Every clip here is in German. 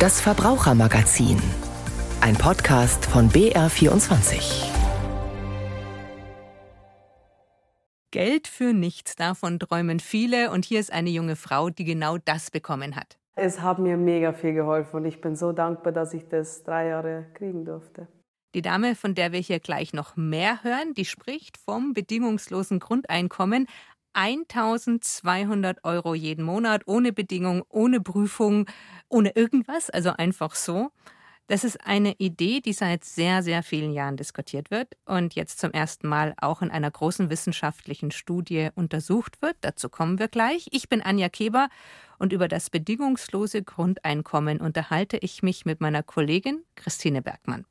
Das Verbrauchermagazin. Ein Podcast von BR24. Geld für nichts, davon träumen viele. Und hier ist eine junge Frau, die genau das bekommen hat. Es hat mir mega viel geholfen und ich bin so dankbar, dass ich das drei Jahre kriegen durfte. Die Dame, von der wir hier gleich noch mehr hören, die spricht vom bedingungslosen Grundeinkommen. 1200 Euro jeden Monat, ohne Bedingung, ohne Prüfung, ohne irgendwas, also einfach so. Das ist eine Idee, die seit sehr, sehr vielen Jahren diskutiert wird und jetzt zum ersten Mal auch in einer großen wissenschaftlichen Studie untersucht wird. Dazu kommen wir gleich. Ich bin Anja Keber und über das bedingungslose Grundeinkommen unterhalte ich mich mit meiner Kollegin Christine Bergmann.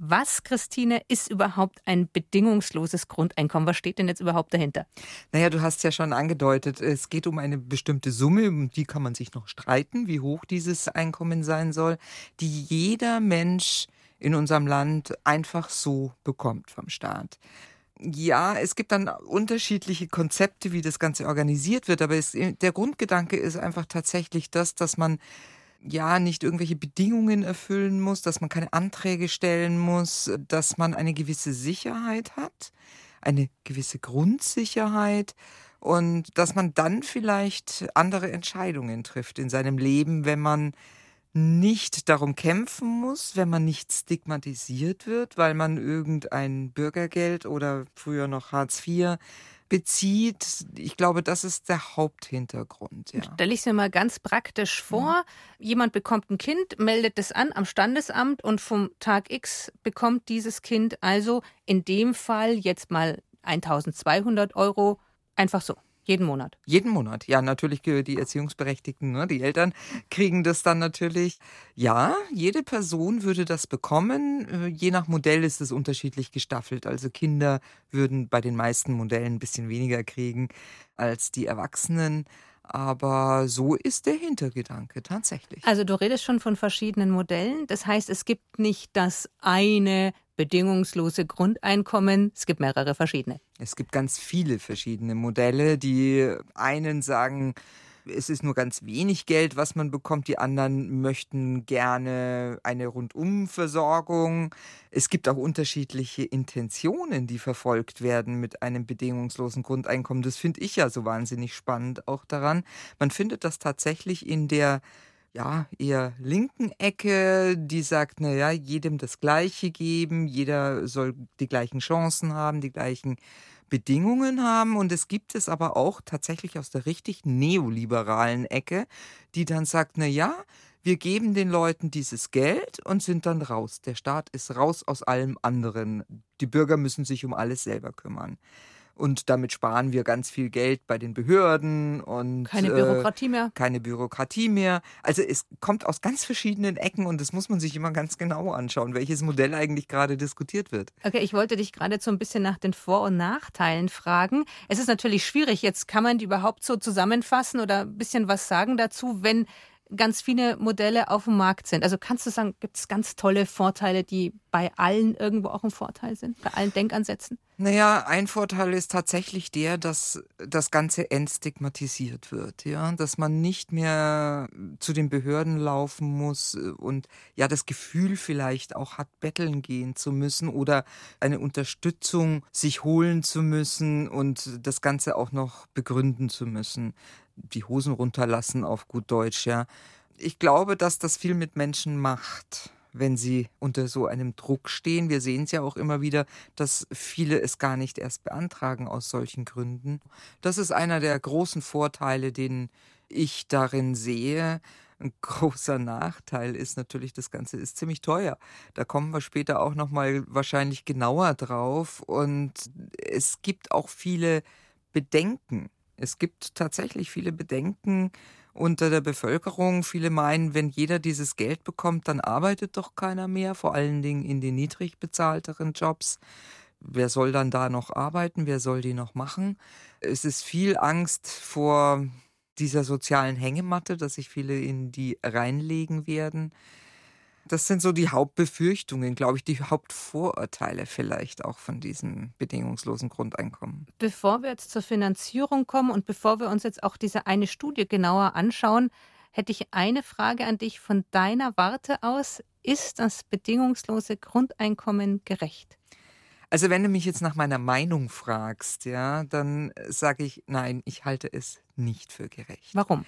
Was, Christine, ist überhaupt ein bedingungsloses Grundeinkommen? Was steht denn jetzt überhaupt dahinter? Naja, du hast ja schon angedeutet, es geht um eine bestimmte Summe, um die kann man sich noch streiten, wie hoch dieses Einkommen sein soll, die jeder Mensch in unserem Land einfach so bekommt vom Staat. Ja, es gibt dann unterschiedliche Konzepte, wie das Ganze organisiert wird, aber es, der Grundgedanke ist einfach tatsächlich das, dass man ja nicht irgendwelche Bedingungen erfüllen muss, dass man keine Anträge stellen muss, dass man eine gewisse Sicherheit hat, eine gewisse Grundsicherheit und dass man dann vielleicht andere Entscheidungen trifft in seinem Leben, wenn man nicht darum kämpfen muss, wenn man nicht stigmatisiert wird, weil man irgendein Bürgergeld oder früher noch Hartz IV bezieht. Ich glaube, das ist der Haupthintergrund. Ja. Stelle ich es mir mal ganz praktisch vor. Mhm. Jemand bekommt ein Kind, meldet es an am Standesamt und vom Tag X bekommt dieses Kind also in dem Fall jetzt mal 1200 Euro einfach so. Jeden Monat. Jeden Monat. Ja, natürlich die Erziehungsberechtigten, ne? die Eltern kriegen das dann natürlich. Ja, jede Person würde das bekommen. Äh, je nach Modell ist es unterschiedlich gestaffelt. Also Kinder würden bei den meisten Modellen ein bisschen weniger kriegen als die Erwachsenen. Aber so ist der Hintergedanke tatsächlich. Also du redest schon von verschiedenen Modellen. Das heißt, es gibt nicht das eine bedingungslose Grundeinkommen. Es gibt mehrere verschiedene. Es gibt ganz viele verschiedene Modelle. Die einen sagen, es ist nur ganz wenig Geld, was man bekommt. Die anderen möchten gerne eine Rundumversorgung. Es gibt auch unterschiedliche Intentionen, die verfolgt werden mit einem bedingungslosen Grundeinkommen. Das finde ich ja so wahnsinnig spannend auch daran. Man findet das tatsächlich in der ja, eher linken Ecke, die sagt, naja, jedem das Gleiche geben, jeder soll die gleichen Chancen haben, die gleichen Bedingungen haben. Und es gibt es aber auch tatsächlich aus der richtig neoliberalen Ecke, die dann sagt, naja, wir geben den Leuten dieses Geld und sind dann raus. Der Staat ist raus aus allem anderen. Die Bürger müssen sich um alles selber kümmern. Und damit sparen wir ganz viel Geld bei den Behörden und keine Bürokratie äh, mehr. Keine Bürokratie mehr. Also es kommt aus ganz verschiedenen Ecken und das muss man sich immer ganz genau anschauen, welches Modell eigentlich gerade diskutiert wird. Okay, ich wollte dich gerade so ein bisschen nach den Vor- und Nachteilen fragen. Es ist natürlich schwierig. Jetzt kann man die überhaupt so zusammenfassen oder ein bisschen was sagen dazu, wenn ganz viele Modelle auf dem Markt sind. Also kannst du sagen, gibt es ganz tolle Vorteile, die bei allen irgendwo auch ein Vorteil sind, bei allen Denkansätzen? Naja, ein Vorteil ist tatsächlich der, dass das Ganze entstigmatisiert wird, ja, dass man nicht mehr zu den Behörden laufen muss und ja das Gefühl vielleicht auch hat, betteln gehen zu müssen oder eine Unterstützung sich holen zu müssen und das Ganze auch noch begründen zu müssen die Hosen runterlassen auf gut Deutsch, ja. Ich glaube, dass das viel mit Menschen macht, wenn sie unter so einem Druck stehen. Wir sehen es ja auch immer wieder, dass viele es gar nicht erst beantragen aus solchen Gründen. Das ist einer der großen Vorteile, den ich darin sehe. Ein großer Nachteil ist natürlich, das Ganze ist ziemlich teuer. Da kommen wir später auch noch mal wahrscheinlich genauer drauf. Und es gibt auch viele Bedenken es gibt tatsächlich viele Bedenken unter der Bevölkerung. Viele meinen, wenn jeder dieses Geld bekommt, dann arbeitet doch keiner mehr, vor allen Dingen in den niedrig bezahlteren Jobs. Wer soll dann da noch arbeiten? Wer soll die noch machen? Es ist viel Angst vor dieser sozialen Hängematte, dass sich viele in die reinlegen werden. Das sind so die Hauptbefürchtungen, glaube ich, die Hauptvorurteile vielleicht auch von diesem bedingungslosen Grundeinkommen. Bevor wir jetzt zur Finanzierung kommen und bevor wir uns jetzt auch diese eine Studie genauer anschauen, hätte ich eine Frage an dich von deiner Warte aus. Ist das bedingungslose Grundeinkommen gerecht? Also wenn du mich jetzt nach meiner Meinung fragst, ja, dann sage ich, nein, ich halte es nicht für gerecht. Warum?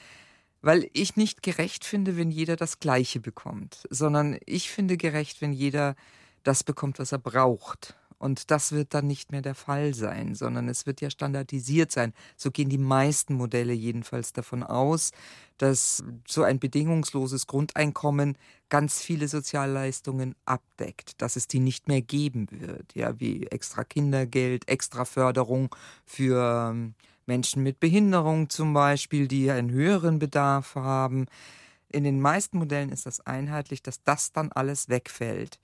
Weil ich nicht gerecht finde, wenn jeder das Gleiche bekommt, sondern ich finde gerecht, wenn jeder das bekommt, was er braucht. Und das wird dann nicht mehr der Fall sein, sondern es wird ja standardisiert sein. So gehen die meisten Modelle jedenfalls davon aus, dass so ein bedingungsloses Grundeinkommen ganz viele Sozialleistungen abdeckt, dass es die nicht mehr geben wird, ja, wie extra Kindergeld, extra Förderung für ähm, Menschen mit Behinderung zum Beispiel, die einen höheren Bedarf haben. In den meisten Modellen ist das einheitlich, dass das dann alles wegfällt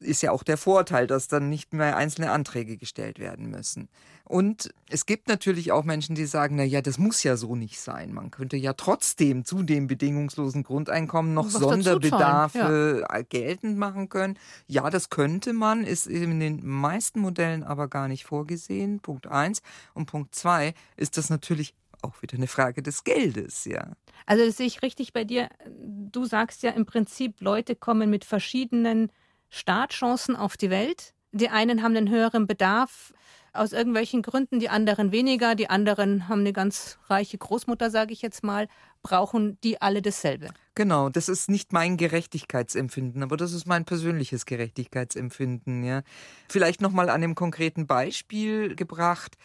ist ja auch der Vorteil, dass dann nicht mehr einzelne Anträge gestellt werden müssen. Und es gibt natürlich auch Menschen, die sagen, na ja, das muss ja so nicht sein. Man könnte ja trotzdem zu dem bedingungslosen Grundeinkommen noch Sonderbedarfe ja. geltend machen können. Ja, das könnte man, ist in den meisten Modellen aber gar nicht vorgesehen. Punkt eins. Und Punkt zwei ist das natürlich auch wieder eine Frage des Geldes, ja. Also das sehe ich richtig bei dir. Du sagst ja im Prinzip, Leute kommen mit verschiedenen Startchancen auf die Welt. Die einen haben einen höheren Bedarf aus irgendwelchen Gründen, die anderen weniger, die anderen haben eine ganz reiche Großmutter, sage ich jetzt mal, brauchen die alle dasselbe. Genau, das ist nicht mein Gerechtigkeitsempfinden, aber das ist mein persönliches Gerechtigkeitsempfinden, ja. Vielleicht noch mal an einem konkreten Beispiel gebracht.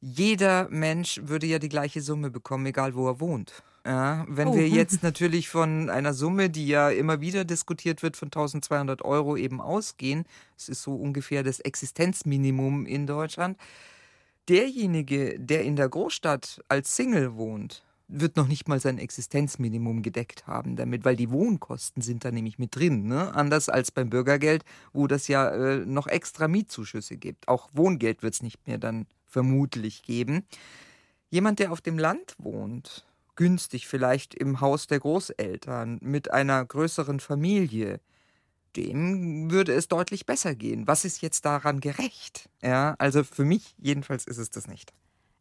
Jeder Mensch würde ja die gleiche Summe bekommen, egal wo er wohnt. Ja, wenn oh. wir jetzt natürlich von einer Summe, die ja immer wieder diskutiert wird, von 1200 Euro eben ausgehen, das ist so ungefähr das Existenzminimum in Deutschland, derjenige, der in der Großstadt als Single wohnt, wird noch nicht mal sein Existenzminimum gedeckt haben damit, weil die Wohnkosten sind da nämlich mit drin. Ne? Anders als beim Bürgergeld, wo das ja äh, noch extra Mietzuschüsse gibt. Auch Wohngeld wird es nicht mehr dann vermutlich geben. Jemand, der auf dem Land wohnt, günstig, vielleicht im Haus der Großeltern, mit einer größeren Familie, dem würde es deutlich besser gehen. Was ist jetzt daran gerecht? Ja, also für mich jedenfalls ist es das nicht.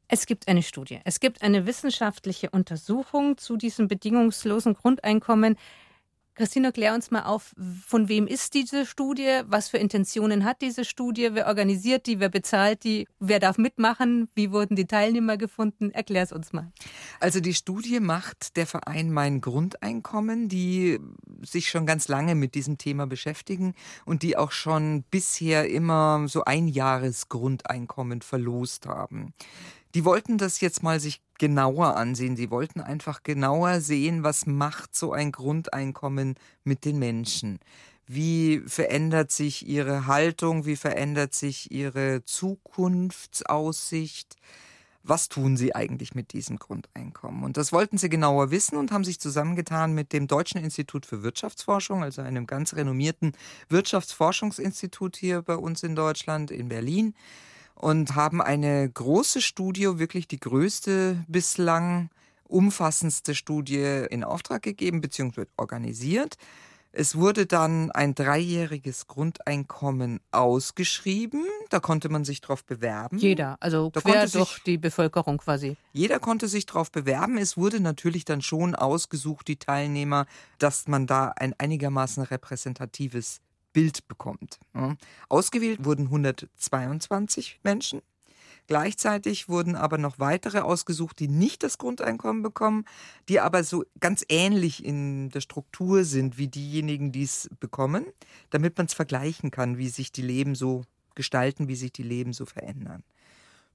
Es gibt eine Studie. Es gibt eine wissenschaftliche Untersuchung zu diesem bedingungslosen Grundeinkommen. Christina, klär uns mal auf, von wem ist diese Studie? Was für Intentionen hat diese Studie? Wer organisiert die? Wer bezahlt die? Wer darf mitmachen? Wie wurden die Teilnehmer gefunden? Erklär es uns mal. Also die Studie macht der Verein Mein Grundeinkommen, die sich schon ganz lange mit diesem Thema beschäftigen und die auch schon bisher immer so ein Jahresgrundeinkommen verlost haben. Die wollten das jetzt mal sich genauer ansehen. Sie wollten einfach genauer sehen, was macht so ein Grundeinkommen mit den Menschen. Wie verändert sich ihre Haltung? Wie verändert sich ihre Zukunftsaussicht? Was tun sie eigentlich mit diesem Grundeinkommen? Und das wollten sie genauer wissen und haben sich zusammengetan mit dem Deutschen Institut für Wirtschaftsforschung, also einem ganz renommierten Wirtschaftsforschungsinstitut hier bei uns in Deutschland, in Berlin und haben eine große Studie, wirklich die größte bislang umfassendste Studie in Auftrag gegeben bzw. organisiert. Es wurde dann ein dreijähriges Grundeinkommen ausgeschrieben. Da konnte man sich drauf bewerben. Jeder, also da quer durch sich, die Bevölkerung quasi. Jeder konnte sich drauf bewerben. Es wurde natürlich dann schon ausgesucht, die Teilnehmer, dass man da ein einigermaßen repräsentatives Bild bekommt. Ausgewählt wurden 122 Menschen. Gleichzeitig wurden aber noch weitere ausgesucht, die nicht das Grundeinkommen bekommen, die aber so ganz ähnlich in der Struktur sind wie diejenigen, die es bekommen, damit man es vergleichen kann, wie sich die Leben so gestalten, wie sich die Leben so verändern.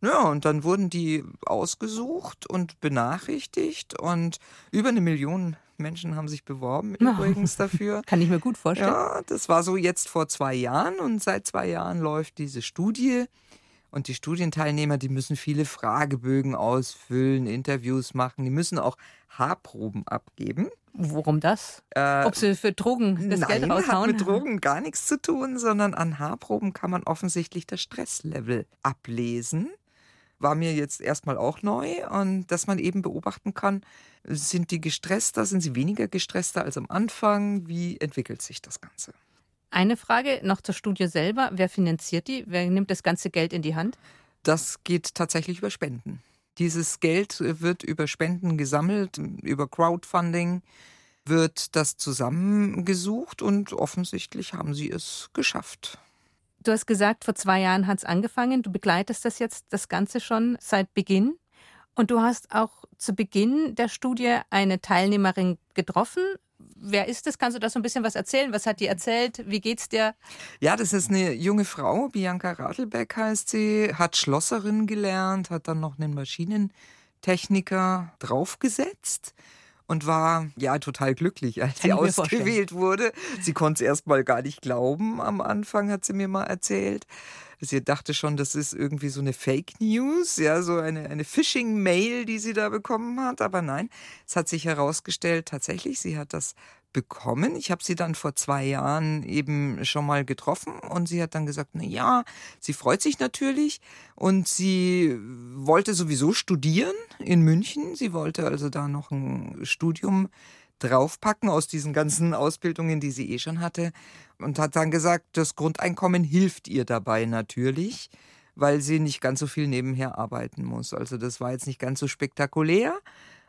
Ja, und dann wurden die ausgesucht und benachrichtigt und über eine Million Menschen haben sich beworben übrigens dafür. Kann ich mir gut vorstellen. Ja, das war so jetzt vor zwei Jahren und seit zwei Jahren läuft diese Studie. Und die Studienteilnehmer, die müssen viele Fragebögen ausfüllen, Interviews machen, die müssen auch Haarproben abgeben. Worum das? Äh, Ob sie für Drogen das nein, Geld raushauen? hat mit Drogen gar nichts zu tun, sondern an Haarproben kann man offensichtlich das Stresslevel ablesen war mir jetzt erstmal auch neu und dass man eben beobachten kann, sind die gestresster, sind sie weniger gestresster als am Anfang? Wie entwickelt sich das Ganze? Eine Frage noch zur Studie selber. Wer finanziert die? Wer nimmt das ganze Geld in die Hand? Das geht tatsächlich über Spenden. Dieses Geld wird über Spenden gesammelt, über Crowdfunding wird das zusammengesucht und offensichtlich haben sie es geschafft. Du hast gesagt, vor zwei Jahren hat es angefangen. Du begleitest das jetzt, das Ganze schon seit Beginn. Und du hast auch zu Beginn der Studie eine Teilnehmerin getroffen. Wer ist das? Kannst du da so ein bisschen was erzählen? Was hat die erzählt? Wie geht's dir? Ja, das ist eine junge Frau. Bianca Radelbeck heißt sie. Hat Schlosserin gelernt, hat dann noch einen Maschinentechniker draufgesetzt und war ja total glücklich, als sie ausgewählt wurde. Sie konnte es erst mal gar nicht glauben. Am Anfang hat sie mir mal erzählt. Sie dachte schon, das ist irgendwie so eine Fake News, ja, so eine, eine Phishing-Mail, die sie da bekommen hat. Aber nein, es hat sich herausgestellt, tatsächlich, sie hat das bekommen. Ich habe sie dann vor zwei Jahren eben schon mal getroffen und sie hat dann gesagt, na ja, sie freut sich natürlich und sie wollte sowieso studieren in München. Sie wollte also da noch ein Studium draufpacken aus diesen ganzen Ausbildungen, die sie eh schon hatte und hat dann gesagt, das Grundeinkommen hilft ihr dabei natürlich, weil sie nicht ganz so viel nebenher arbeiten muss. Also das war jetzt nicht ganz so spektakulär,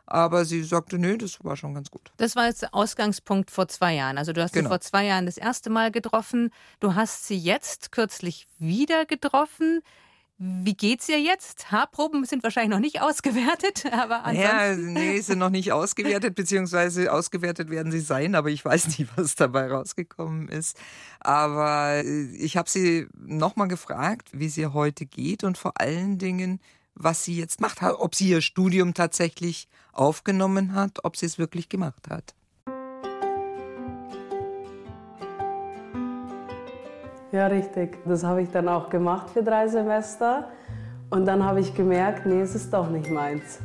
aber sie sagte, nö, das war schon ganz gut. Das war jetzt der Ausgangspunkt vor zwei Jahren. Also du hast genau. sie vor zwei Jahren das erste Mal getroffen. Du hast sie jetzt kürzlich wieder getroffen. Wie geht's ihr jetzt? Haarproben sind wahrscheinlich noch nicht ausgewertet, aber ansonsten. Ja, nee, sind noch nicht ausgewertet, beziehungsweise ausgewertet werden sie sein, aber ich weiß nicht, was dabei rausgekommen ist. Aber äh, ich habe sie nochmal gefragt, wie es ihr heute geht und vor allen Dingen, was sie jetzt macht, ob sie ihr Studium tatsächlich aufgenommen hat, ob sie es wirklich gemacht hat. Ja, richtig. Das habe ich dann auch gemacht für drei Semester. Und dann habe ich gemerkt, nee, es ist doch nicht meins.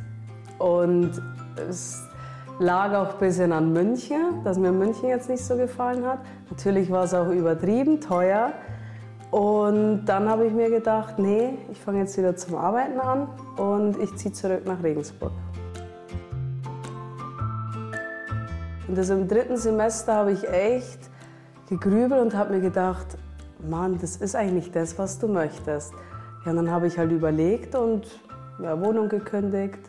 Und es lag auch ein bisschen an München, dass mir München jetzt nicht so gefallen hat. Natürlich war es auch übertrieben, teuer. Und dann habe ich mir gedacht, nee, ich fange jetzt wieder zum Arbeiten an und ich ziehe zurück nach Regensburg. Und das im dritten Semester habe ich echt gegrübelt und habe mir gedacht, Mann, das ist eigentlich das, was du möchtest. Ja, dann habe ich halt überlegt und ja, Wohnung gekündigt,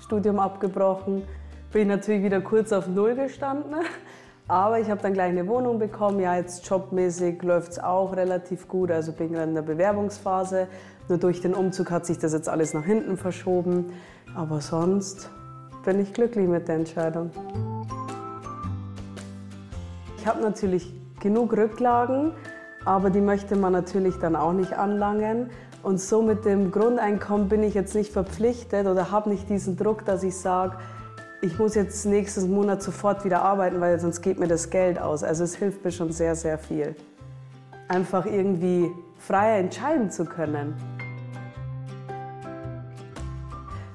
Studium abgebrochen, bin natürlich wieder kurz auf Null gestanden. Aber ich habe dann gleich eine Wohnung bekommen. Ja, jetzt jobmäßig läuft es auch relativ gut. Also bin gerade in der Bewerbungsphase. Nur durch den Umzug hat sich das jetzt alles nach hinten verschoben. Aber sonst bin ich glücklich mit der Entscheidung. Ich habe natürlich genug Rücklagen, aber die möchte man natürlich dann auch nicht anlangen. Und so mit dem Grundeinkommen bin ich jetzt nicht verpflichtet oder habe nicht diesen Druck, dass ich sage, ich muss jetzt nächsten Monat sofort wieder arbeiten, weil sonst geht mir das Geld aus. Also es hilft mir schon sehr, sehr viel. Einfach irgendwie freier entscheiden zu können.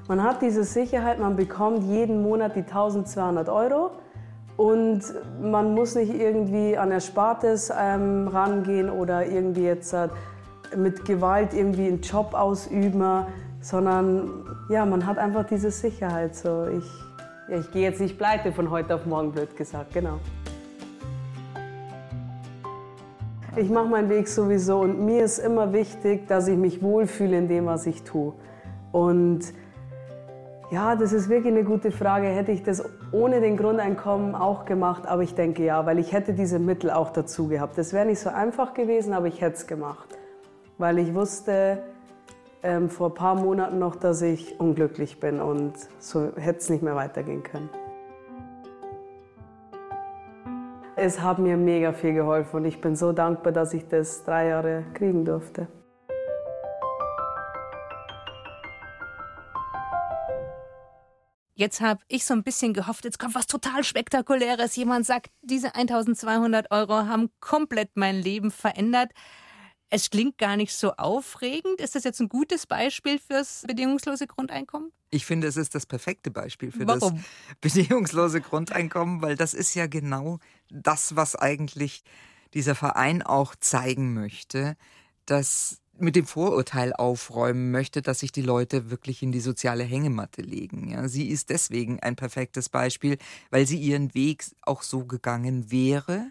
Man hat diese Sicherheit, man bekommt jeden Monat die 1200 Euro und man muss nicht irgendwie an Erspartes ähm, rangehen oder irgendwie jetzt äh, mit Gewalt irgendwie einen Job ausüben, sondern ja, man hat einfach diese Sicherheit. So, ich, ich gehe jetzt nicht pleite von heute auf morgen, blöd gesagt, genau. Ich mache meinen Weg sowieso und mir ist immer wichtig, dass ich mich wohlfühle in dem, was ich tue. Und ja, das ist wirklich eine gute Frage. Hätte ich das ohne den Grundeinkommen auch gemacht? Aber ich denke ja, weil ich hätte diese Mittel auch dazu gehabt. Das wäre nicht so einfach gewesen, aber ich hätte es gemacht. Weil ich wusste ähm, vor ein paar Monaten noch, dass ich unglücklich bin und so hätte es nicht mehr weitergehen können. Es hat mir mega viel geholfen und ich bin so dankbar, dass ich das drei Jahre kriegen durfte. Jetzt habe ich so ein bisschen gehofft, jetzt kommt was total Spektakuläres. Jemand sagt, diese 1200 Euro haben komplett mein Leben verändert. Es klingt gar nicht so aufregend. Ist das jetzt ein gutes Beispiel fürs bedingungslose Grundeinkommen? Ich finde, es ist das perfekte Beispiel für Warum? das bedingungslose Grundeinkommen, weil das ist ja genau das, was eigentlich dieser Verein auch zeigen möchte, dass mit dem Vorurteil aufräumen möchte, dass sich die Leute wirklich in die soziale Hängematte legen. Ja, sie ist deswegen ein perfektes Beispiel, weil sie ihren Weg auch so gegangen wäre,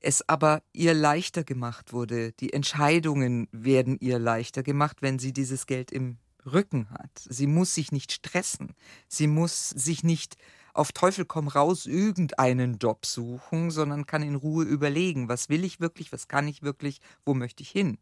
es aber ihr leichter gemacht wurde. Die Entscheidungen werden ihr leichter gemacht, wenn sie dieses Geld im Rücken hat. Sie muss sich nicht stressen. Sie muss sich nicht auf Teufel komm raus irgendeinen Job suchen, sondern kann in Ruhe überlegen, was will ich wirklich, was kann ich wirklich, wo möchte ich hin.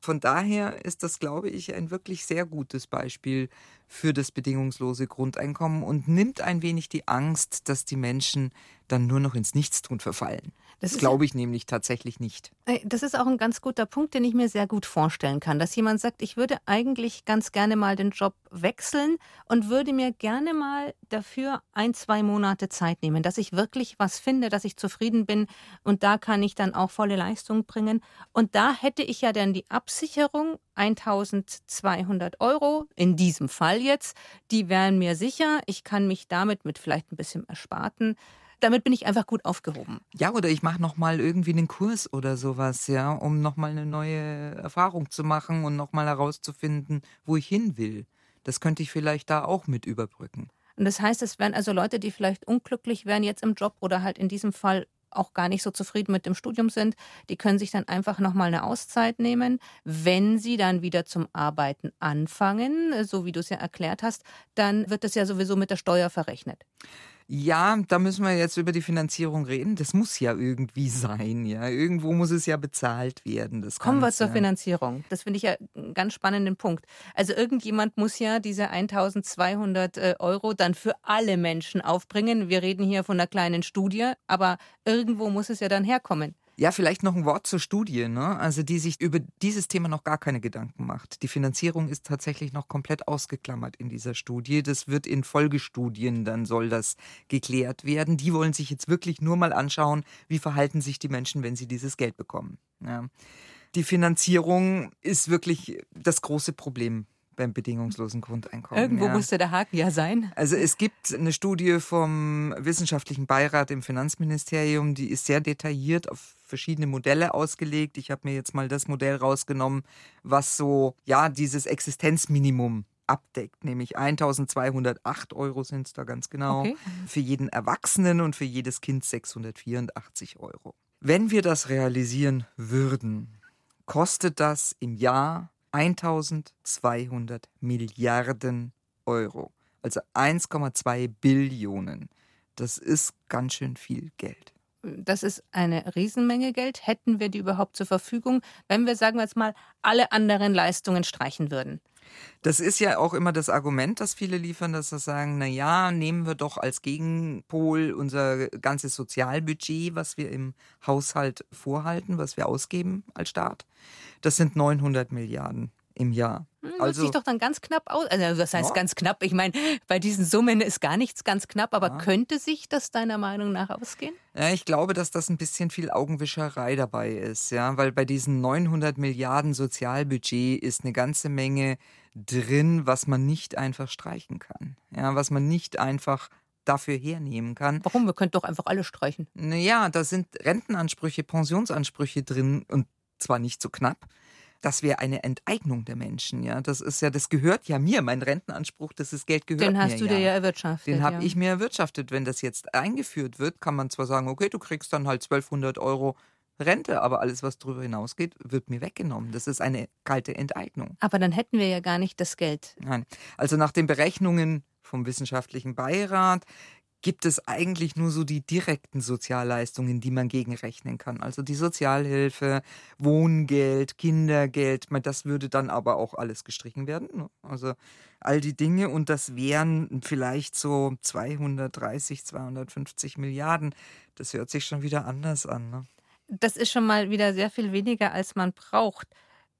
Von daher ist das, glaube ich, ein wirklich sehr gutes Beispiel für das bedingungslose Grundeinkommen und nimmt ein wenig die Angst, dass die Menschen dann nur noch ins Nichtstun verfallen. Das, glaube ich nämlich tatsächlich nicht. Das ist auch ein ganz guter Punkt, den ich mir sehr gut vorstellen kann, dass jemand sagt, ich würde eigentlich ganz gerne mal den Job wechseln und würde mir gerne mal dafür ein, zwei Monate Zeit nehmen, dass ich wirklich was finde, dass ich zufrieden bin und da kann ich dann auch volle Leistung bringen. Und da hätte ich ja dann die Absicherung 1200 Euro, in diesem Fall jetzt, die wären mir sicher. Ich kann mich damit mit vielleicht ein bisschen Ersparten damit bin ich einfach gut aufgehoben. Ja, oder ich mache nochmal irgendwie einen Kurs oder sowas, ja, um nochmal eine neue Erfahrung zu machen und nochmal herauszufinden, wo ich hin will. Das könnte ich vielleicht da auch mit überbrücken. Und das heißt, es wären also Leute, die vielleicht unglücklich wären jetzt im Job oder halt in diesem Fall auch gar nicht so zufrieden mit dem Studium sind, die können sich dann einfach nochmal eine Auszeit nehmen. Wenn sie dann wieder zum Arbeiten anfangen, so wie du es ja erklärt hast, dann wird das ja sowieso mit der Steuer verrechnet. Ja, da müssen wir jetzt über die Finanzierung reden. Das muss ja irgendwie sein, ja. Irgendwo muss es ja bezahlt werden. Das Kommen wir zur Finanzierung. Das finde ich ja einen ganz spannenden Punkt. Also irgendjemand muss ja diese 1200 äh, Euro dann für alle Menschen aufbringen. Wir reden hier von einer kleinen Studie, aber irgendwo muss es ja dann herkommen. Ja, vielleicht noch ein Wort zur Studie, ne? also die sich über dieses Thema noch gar keine Gedanken macht. Die Finanzierung ist tatsächlich noch komplett ausgeklammert in dieser Studie. Das wird in Folgestudien, dann soll das geklärt werden. Die wollen sich jetzt wirklich nur mal anschauen, wie verhalten sich die Menschen, wenn sie dieses Geld bekommen. Ja. Die Finanzierung ist wirklich das große Problem beim bedingungslosen Grundeinkommen. Irgendwo ja. musste der Haken ja sein. Also es gibt eine Studie vom wissenschaftlichen Beirat im Finanzministerium, die ist sehr detailliert auf verschiedene Modelle ausgelegt. Ich habe mir jetzt mal das Modell rausgenommen, was so ja dieses Existenzminimum abdeckt, nämlich 1208 Euro sind es da ganz genau, okay. für jeden Erwachsenen und für jedes Kind 684 Euro. Wenn wir das realisieren würden, kostet das im Jahr 1200 Milliarden Euro, also 1,2 Billionen. Das ist ganz schön viel Geld. Das ist eine Riesenmenge Geld. Hätten wir die überhaupt zur Verfügung, wenn wir, sagen wir jetzt mal, alle anderen Leistungen streichen würden? Das ist ja auch immer das Argument, das viele liefern, dass sie sagen, na ja, nehmen wir doch als Gegenpol unser ganzes Sozialbudget, was wir im Haushalt vorhalten, was wir ausgeben als Staat. Das sind 900 Milliarden im Jahr. Hm, also sieht doch dann ganz knapp aus. Also das heißt ja. ganz knapp. Ich meine, bei diesen Summen ist gar nichts ganz knapp, aber ja. könnte sich das deiner Meinung nach ausgehen? Ja, ich glaube, dass das ein bisschen viel Augenwischerei dabei ist, ja, weil bei diesen 900 Milliarden Sozialbudget ist eine ganze Menge drin, was man nicht einfach streichen kann, ja, was man nicht einfach dafür hernehmen kann. Warum? Wir könnten doch einfach alle streichen. Naja, da sind Rentenansprüche, Pensionsansprüche drin und zwar nicht so knapp das wäre eine Enteignung der Menschen. Ja, das ist ja, das gehört ja mir, mein Rentenanspruch, das ist Geld gehört mir. Den hast du dir ja erwirtschaftet. Den habe ja. ich mir erwirtschaftet. Wenn das jetzt eingeführt wird, kann man zwar sagen, okay, du kriegst dann halt 1200 Euro Rente, aber alles, was darüber hinausgeht, wird mir weggenommen. Das ist eine kalte Enteignung. Aber dann hätten wir ja gar nicht das Geld. Nein. Also nach den Berechnungen vom wissenschaftlichen Beirat gibt es eigentlich nur so die direkten Sozialleistungen, die man gegenrechnen kann. Also die Sozialhilfe, Wohngeld, Kindergeld, das würde dann aber auch alles gestrichen werden. Ne? Also all die Dinge und das wären vielleicht so 230, 250 Milliarden. Das hört sich schon wieder anders an. Ne? Das ist schon mal wieder sehr viel weniger, als man braucht.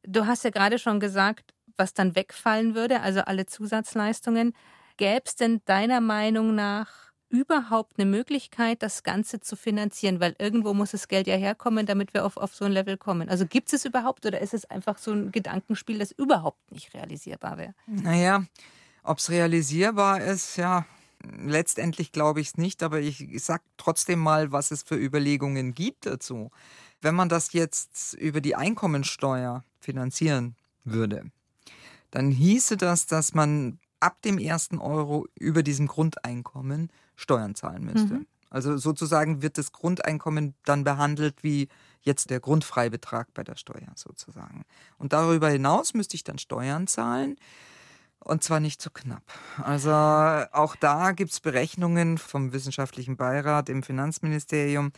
Du hast ja gerade schon gesagt, was dann wegfallen würde, also alle Zusatzleistungen. Gäbe es denn deiner Meinung nach überhaupt eine Möglichkeit, das Ganze zu finanzieren? Weil irgendwo muss das Geld ja herkommen, damit wir auf, auf so ein Level kommen. Also gibt es überhaupt oder ist es einfach so ein Gedankenspiel, das überhaupt nicht realisierbar wäre? Naja, ob es realisierbar ist, ja, letztendlich glaube ich es nicht, aber ich sage trotzdem mal, was es für Überlegungen gibt dazu. Wenn man das jetzt über die Einkommensteuer finanzieren würde, dann hieße das, dass man ab dem ersten Euro über diesem Grundeinkommen Steuern zahlen müsste. Mhm. Also sozusagen wird das Grundeinkommen dann behandelt wie jetzt der Grundfreibetrag bei der Steuer sozusagen. Und darüber hinaus müsste ich dann Steuern zahlen. Und zwar nicht zu knapp. Also auch da gibt es Berechnungen vom Wissenschaftlichen Beirat im Finanzministerium.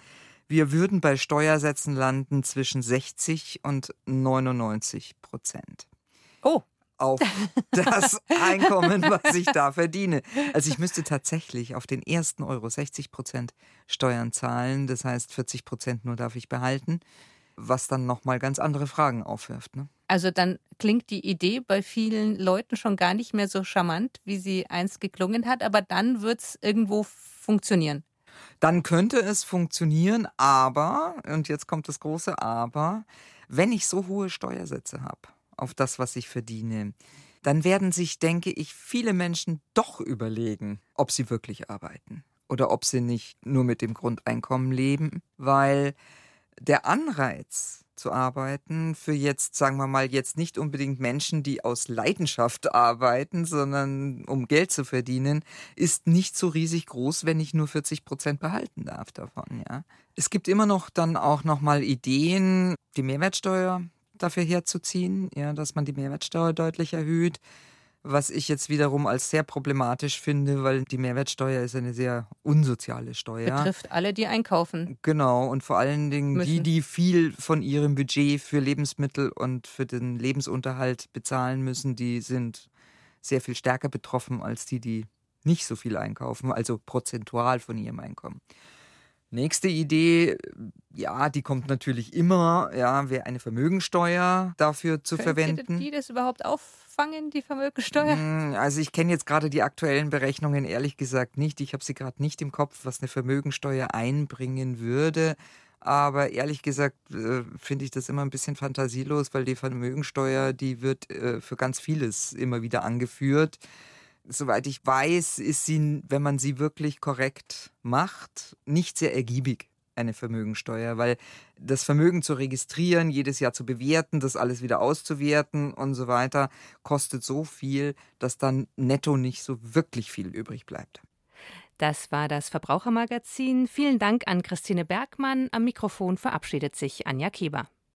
Wir würden bei Steuersätzen landen zwischen 60 und 99 Prozent. Oh. Auf das Einkommen, was ich da verdiene. Also ich müsste tatsächlich auf den ersten Euro 60 Prozent Steuern zahlen. Das heißt, 40 Prozent nur darf ich behalten, was dann nochmal ganz andere Fragen aufwirft. Ne? Also dann klingt die Idee bei vielen Leuten schon gar nicht mehr so charmant, wie sie einst geklungen hat, aber dann wird es irgendwo funktionieren. Dann könnte es funktionieren, aber, und jetzt kommt das große Aber, wenn ich so hohe Steuersätze habe auf das, was ich verdiene, dann werden sich, denke ich, viele Menschen doch überlegen, ob sie wirklich arbeiten oder ob sie nicht nur mit dem Grundeinkommen leben, weil der Anreiz zu arbeiten für jetzt, sagen wir mal, jetzt nicht unbedingt Menschen, die aus Leidenschaft arbeiten, sondern um Geld zu verdienen, ist nicht so riesig groß, wenn ich nur 40 Prozent behalten darf davon, ja. Es gibt immer noch dann auch nochmal Ideen, die Mehrwertsteuer dafür herzuziehen, ja, dass man die Mehrwertsteuer deutlich erhöht was ich jetzt wiederum als sehr problematisch finde, weil die Mehrwertsteuer ist eine sehr unsoziale Steuer. Betrifft alle, die einkaufen. Genau, und vor allen Dingen müssen. die, die viel von ihrem Budget für Lebensmittel und für den Lebensunterhalt bezahlen müssen, die sind sehr viel stärker betroffen als die, die nicht so viel einkaufen, also prozentual von ihrem Einkommen. Nächste Idee, ja, die kommt natürlich immer, ja, wäre eine Vermögensteuer dafür zu Könnte verwenden. die das überhaupt auffangen, die Vermögensteuer? Hm, also ich kenne jetzt gerade die aktuellen Berechnungen ehrlich gesagt nicht. Ich habe sie gerade nicht im Kopf, was eine Vermögensteuer einbringen würde. Aber ehrlich gesagt äh, finde ich das immer ein bisschen fantasielos, weil die Vermögensteuer, die wird äh, für ganz vieles immer wieder angeführt soweit ich weiß, ist sie, wenn man sie wirklich korrekt macht, nicht sehr ergiebig eine Vermögensteuer, weil das Vermögen zu registrieren, jedes Jahr zu bewerten, das alles wieder auszuwerten und so weiter, kostet so viel, dass dann netto nicht so wirklich viel übrig bleibt. Das war das Verbrauchermagazin. Vielen Dank an Christine Bergmann. Am Mikrofon verabschiedet sich Anja Keber.